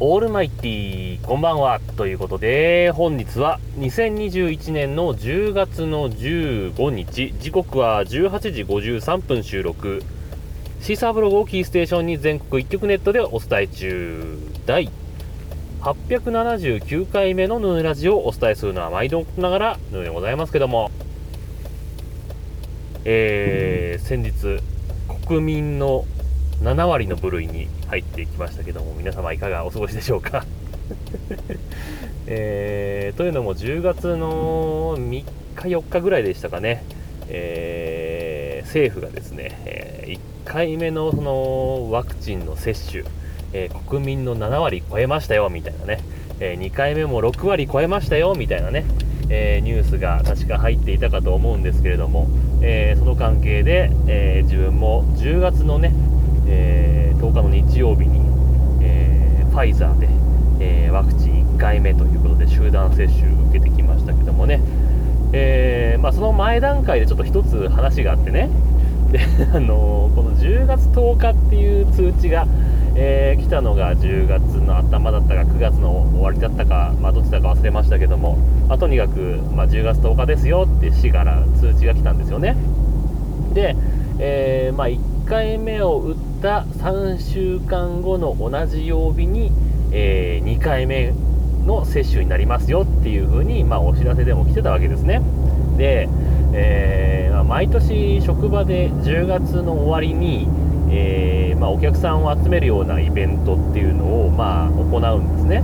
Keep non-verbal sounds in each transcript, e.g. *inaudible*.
オールマイティーこんばんはということで本日は2021年の10月の15日。時刻は18時53分収録。シーサーブログをキーステーションに全国一曲ネットでお伝え中。第879回目のヌーラジオをお伝えするのは毎度ながらヌーでございますけども。えー、先日国民の7割の部類に入ってきましたけども皆様いかがお過ごしでしょうか？*laughs* えー、というのも10月の3日4日ぐらいでしたかね、えー、政府がですね、えー、1回目のそのワクチンの接種、えー、国民の7割超えましたよみたいなね、え2回目も6割超えましたよみたいなね、えニュースが確か入っていたかと思うんですけれども、えその関係で、え自分も10月のねえー、10日の日曜日に、えー、ファイザーで、えー、ワクチン1回目ということで集団接種を受けてきましたけどもね、えまあ、その前段階でちょっと1つ話があってね。で、あのこの10月10日っていう通知が、え来たのが10月の頭だったか9月の終わりだったか、まあ、どっちだか忘れましたけども、まあ、とにかく、ま、10月10日ですよって市から通知が来たんですよね。で、えまあ、1回目を打った3週間後の同じ曜日に、えー、2回目の接種になりますよっていう風に、まあ、お知らせでも来てたわけですね。で、えー、毎年職場で10月の終わりに、えー、まあ、お客さんを集めるようなイベントっていうのを、まあ、行うんですね。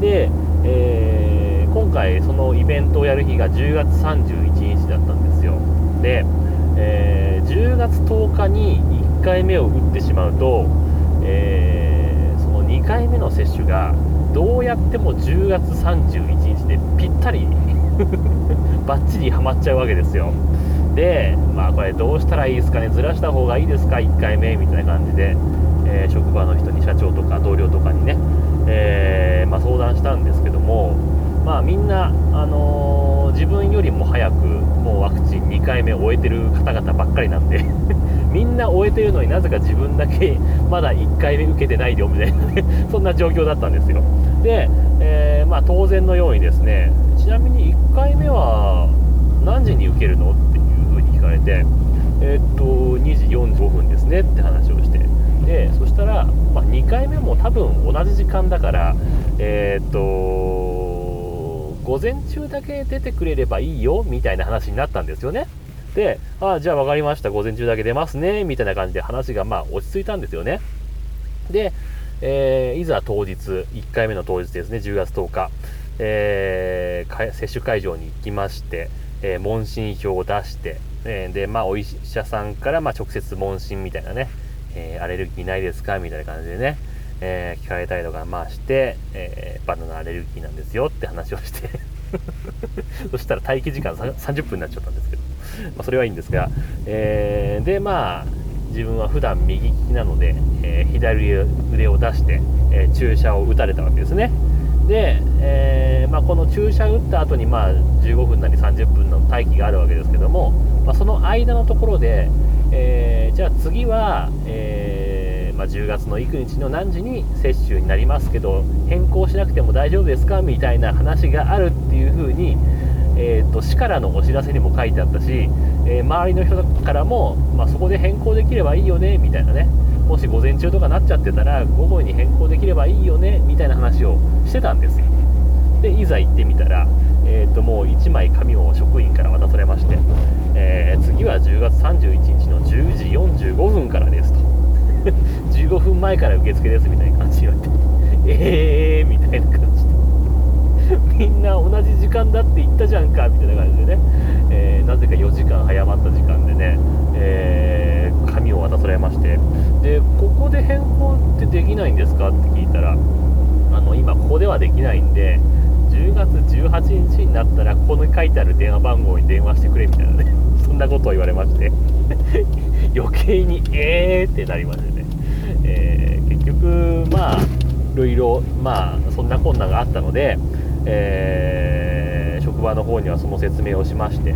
で、えー、今回そのイベントをやる日が10月31日だったんですよ。で、え、10月10日に1回目を打ってしまうと、えー、その2回目の接種がどうやっても10月31日でぴったり *laughs* バッチリはまっちゃうわけですよ。でまあこれどうしたらいいですかね？ずらした方がいいですか？1回目みたいな感じで、えー、職場の人に社長とか同僚とかにね、えー、まあ、相談したんですけどもまあみんな、あの、自分よりも早くもうワクチン2回目終えてる方々ばっかりなんで *laughs* みんな終えてるのになぜか自分だけまだ1回目受けてないよみたいなね *laughs* そんな状況だったんですよ。で、えー、まあ、当然のようにですねちなみに1回目は何時に受けるのっていう風に聞かれてえー、っと2時45分ですねって話をして。でそしたら、まあ、2回目も多分同じ時間だからえー、っと午前中だけ出てくれればいいよみたいな話になったんですよね。で、ああ、じゃあ分かりました、午前中だけ出ますね、みたいな感じで話がまあ落ち着いたんですよね。で、えー、いざ当日、1回目の当日ですね、10月10日、えー、接種会場に行きまして、えー、問診票を出して、えー、で、まあ、お医者さんからま直接問診みたいなね、えアレルギーないですかみたいな感じでね、えー、聞かれたりとかまあして、えー、バナナアレルギーなんですよって話をして。*laughs* そしたら待機時間30分になっちゃったんですけど、まあ、それはいいんですが、えー、でまあ自分は普段右利きなので、え左腕を出して、え注射を打たれたわけですね。で、えまあ、この注射打った後にまあ15分なり30分の待機があるわけですけども、まあ、その間のところで、えじゃあ次は、えーまあ、10月の幾日の何時に接種になりますけど変更しなくても大丈夫ですか？みたいな話があるっていう風に、えーと、市からのお知らせにも書いてあったし、えー、周りの人からも、まあ、そこで変更できればいいよねみたいなね。もし午前中とかなっちゃってたら午後に変更できればいいよねみたいな話をしてたんですよ。でいざ行ってみたら、えー、ともう1枚紙を職員から渡されまして、えー、次は10月31日の10時45分からですと。*laughs* 15分前から受付ですみたいな感じで言われてえ *laughs* えーみたいな感じで。*laughs* みんな同じ時間だって言ったじゃんかみたいな感じでね、えー、なぜか4時間早まった時間でね、えー、紙を渡されまして。でここで変更ってできないんですかって聞いたらあの今ここではできないんで10月18日になったらここに書いてある電話番号に電話してくれみたいなね。そんなことを言われまして。余計に *laughs* えーってなりましたね、えー、結局まあいろいろまあそんな困難があったので、えー、職場の方にはその説明をしまして、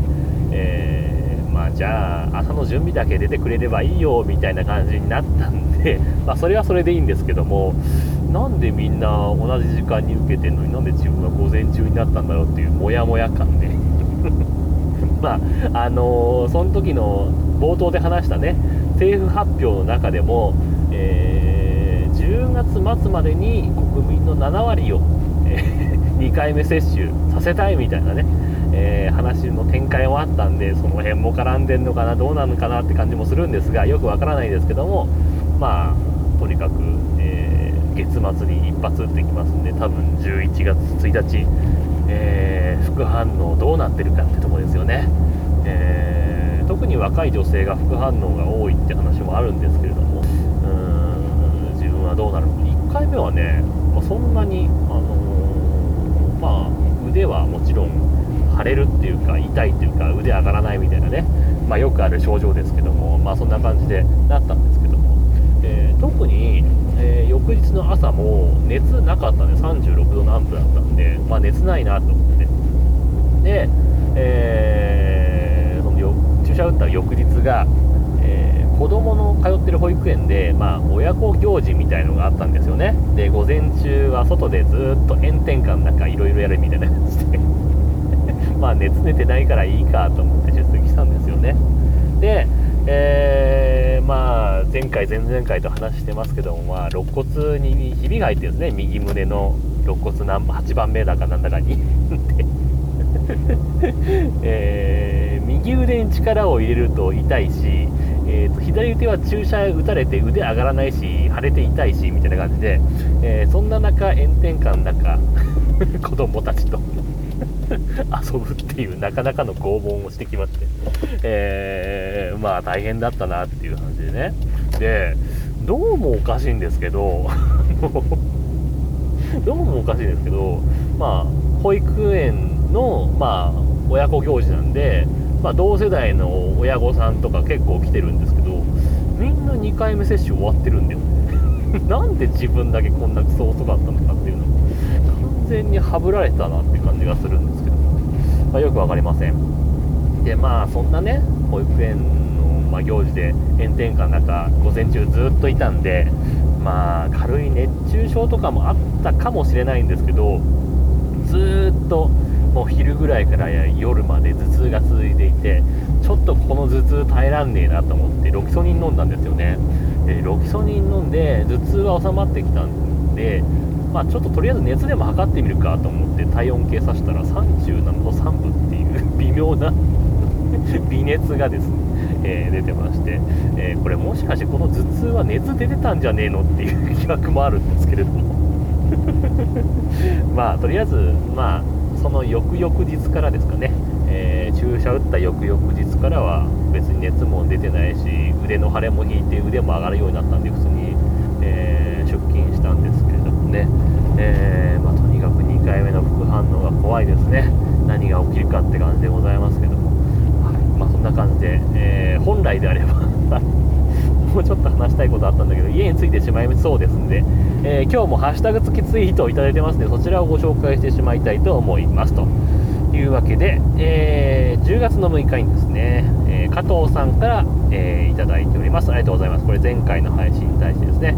えー、まあじゃあ朝の準備だけ出てくれればいいよみたいな感じになったんで、*laughs* まあ、それはそれでいいんですけどもなんでみんな同じ時間に受けてんのになんで自分は午前中になったんだろうっていうモヤモヤ感で。*laughs* まああのー、その時の冒頭で話したね政府発表の中でも、えー、10月末までに国民の7割を、えー、*laughs* 2回目接種させたいみたいなね、えー、話の展開もあったんでその辺も絡んでんのかなどうなのかなって感じもするんですがよくわからないですけどもまあとにかく、え月末に一発打ってきますんで多分11月1日、え副反応どうなってるかってとこですよね。えー特に若い女性が副反応が多いって話もあるんですけれども。うん自分はどうなるのか。1回目はね、まあ、そんなに、あのー、まあ、腕はもちろん腫れるっていうか痛いっていうか腕上がらないみたいなね、まあ、よくある症状ですけども、まあ、そんな感じでなったんですけど、特に、えー、翌日の朝も熱なかったんで36度南部だったんで、まあ、熱ないなと思って。で、えー射打った翌日が、えー、子供の通ってる保育園で、まあ、親子行事みたいのがあったんですよね。で午前中は外でずっと炎天下の中いろいろやるみたいな感じで。*laughs* まあ熱出てないからいいかと思って出席したんですよね。で、えー、まあ前回前々回と話してますけども、まあ、肋骨にひびが入ってるんですね。右胸の肋骨何8番目だかなんだかに。*laughs* えー、右腕に力を入れると痛いし、えーと、左腕は注射打たれて腕上がらないし腫れて痛いしみたいな感じで、えー、そんな中炎天下の中 *laughs* 子供たちと遊ぶっていうなかなかの拷問をしてきまして、えー、まあ大変だったなっていう感じでね。でどうもおかしいんですけど *laughs* どうもおかしいんですけどまあ保育園の、まあ、親子行事なんで、まあ、同世代の親御さんとか結構来てるんですけどみんな2回目接種終わってるんだよね。*laughs* なんで自分だけこんなクソ遅かったのかっていうの完全にはぶられたなって感じがするんですけど、まあ、よく分かりません。でまあそんなね保育園の、ま、行事で炎天下の中午前中ずっといたんでまあ軽い熱中症とかもあったかもしれないんですけどずっともう昼ぐらいから夜まで頭痛が続いていてちょっとこの頭痛耐えらんねえなと思ってロキソニン飲んだんですよね。でロキソニン飲んで頭痛は収まってきたんでまあ、ちょっととりあえず熱でも測ってみるかと思って体温計さしたら37度3分っていう微妙な *laughs* 微熱がですね、えー、出てまして、えー、これもしかしてこの頭痛は熱出てたんじゃねえのっていう疑惑もあるんですけれども。*laughs* まあとりあえずまあその翌々日からですかね、えー、注射打った翌々日からは別に熱も出てないし腕の腫れも引いて腕も上がるようになったんで普通に、え、出勤したんですね、えー、まあ、とにかく2回目の副反応が怖いですね。何が起きるかって感じでございますけども、はい。まあ、そんな感じで、え本来であれば *laughs* もうちょっと話したいことあったんだけど家に着いてしまいそうですんでえー、今日もハッシュタグ付きツイートをいただいてますのでそちらをご紹介してしまいたいと思います。というわけで、えー、10月の6日にですね、えー、加藤さんから、えー、いただいております。ありがとうございます。これ前回の配信に対してですね、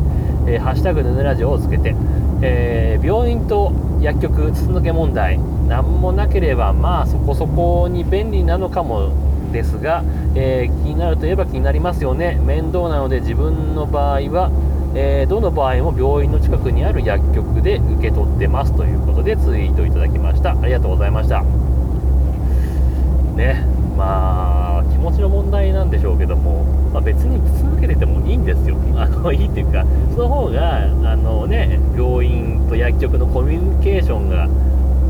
えー、ハッシュタグヌヌラジオをつけて、え病院と薬局筒抜け問題何もなければまあそこそこに便利なのかもですが、え気になるといえば気になりますよね。面倒なので自分の場合はえ、どの場合も病院の近くにある薬局で受け取ってます。ということでツイートいただきました。ありがとうございました。ね。まあ気持ちの問題なんでしょうけども、まあ、別に続けててもいいんですよ。*laughs* あのいいっていうかその方があのね病院と薬局のコミュニケーションが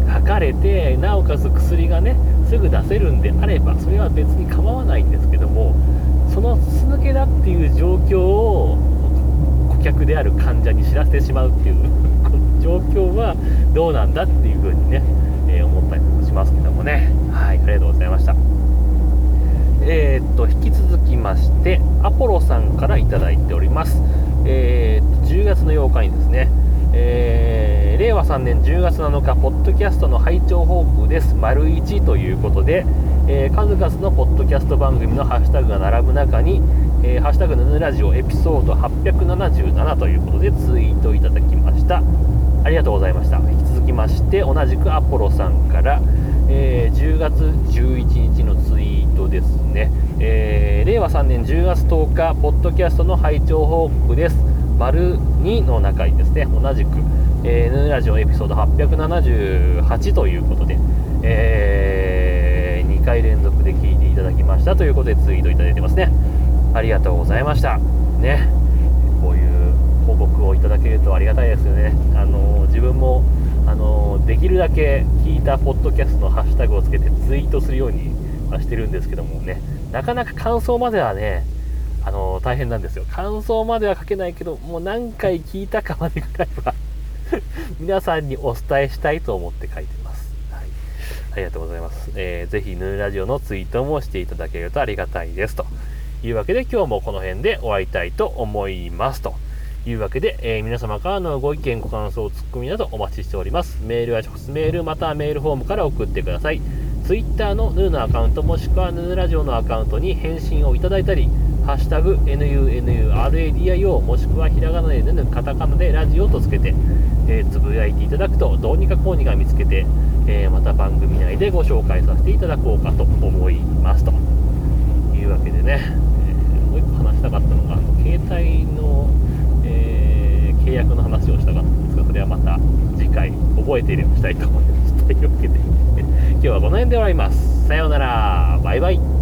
測れてなおかつ薬がねすぐ出せるんであればそれは別に構わないんですけどもその筒抜けだっていう状況を顧客である患者に知らせてしまうっていう *laughs* 状況はどうなんだっていうふうにね、えー、思ったりもしますけどもね。はいありがとうございました。えー、っと引き続きましてアポロさんから頂いております。えー、っと10月の8日にですねえー、令和3年10月7日、ポッドキャストの拝聴報告です、丸1ということで、えー、数々のポッドキャスト番組のハッシュタグが並ぶ中に、えー、ハッシュタグヌヌラジオエピソード877ということでツイートいただきましした。ありがとうございました。引き続きまして同じくアポロさんから、えー、10月11日のツイートですね、えー、令和3年10月10日ポッドキャストの拝聴報告です。丸2の中にですね。同じく、えー、ヌーラジオエピソード878ということで、えー、2回連続で聞いていただきました。ということでツイートいただいてますね。ありがとうございました。ね。こういう報告をいただけるとありがたいですよね。あの自分もあのできるだけ聞いたポッドキャストのハッシュタグをつけてツイートするようにはしてるんですけどもねなかなか感想まではねあの大変なんですよ。感想までは書けないけどもう何回聞いたかまでぐらいは皆さんにお伝えしたいと思って書いてます、はい、ありがとうございます、えー、ぜひヌーラジオのツイートもしていただけるとありがたいです。というわけで今日もこの辺で終わりたいと思います。というわけで、えー、皆様からのご意見、ご感想、ツッコミなどお待ちしております。メールは直接メール、またはメールフォームから送ってください。Twitter のヌーのアカウント、もしくはヌーラジオのアカウントに返信をいただいたり、ハッシュタグ NUNURADIO もしくはひらがなでヌヌカタカナでラジオとつけて、えー、つぶやいていただくとどうにかこうにか見つけて、えー、また番組内でご紹介させていただこうかと思いますというわけでね、えー、もう一個話したかったのがあの携帯のえ契約の話をしたかったんですが、それはまた次回覚えていればしたいと思います。というわけで、今日はこの辺で終わります。さようなら。バイバイ。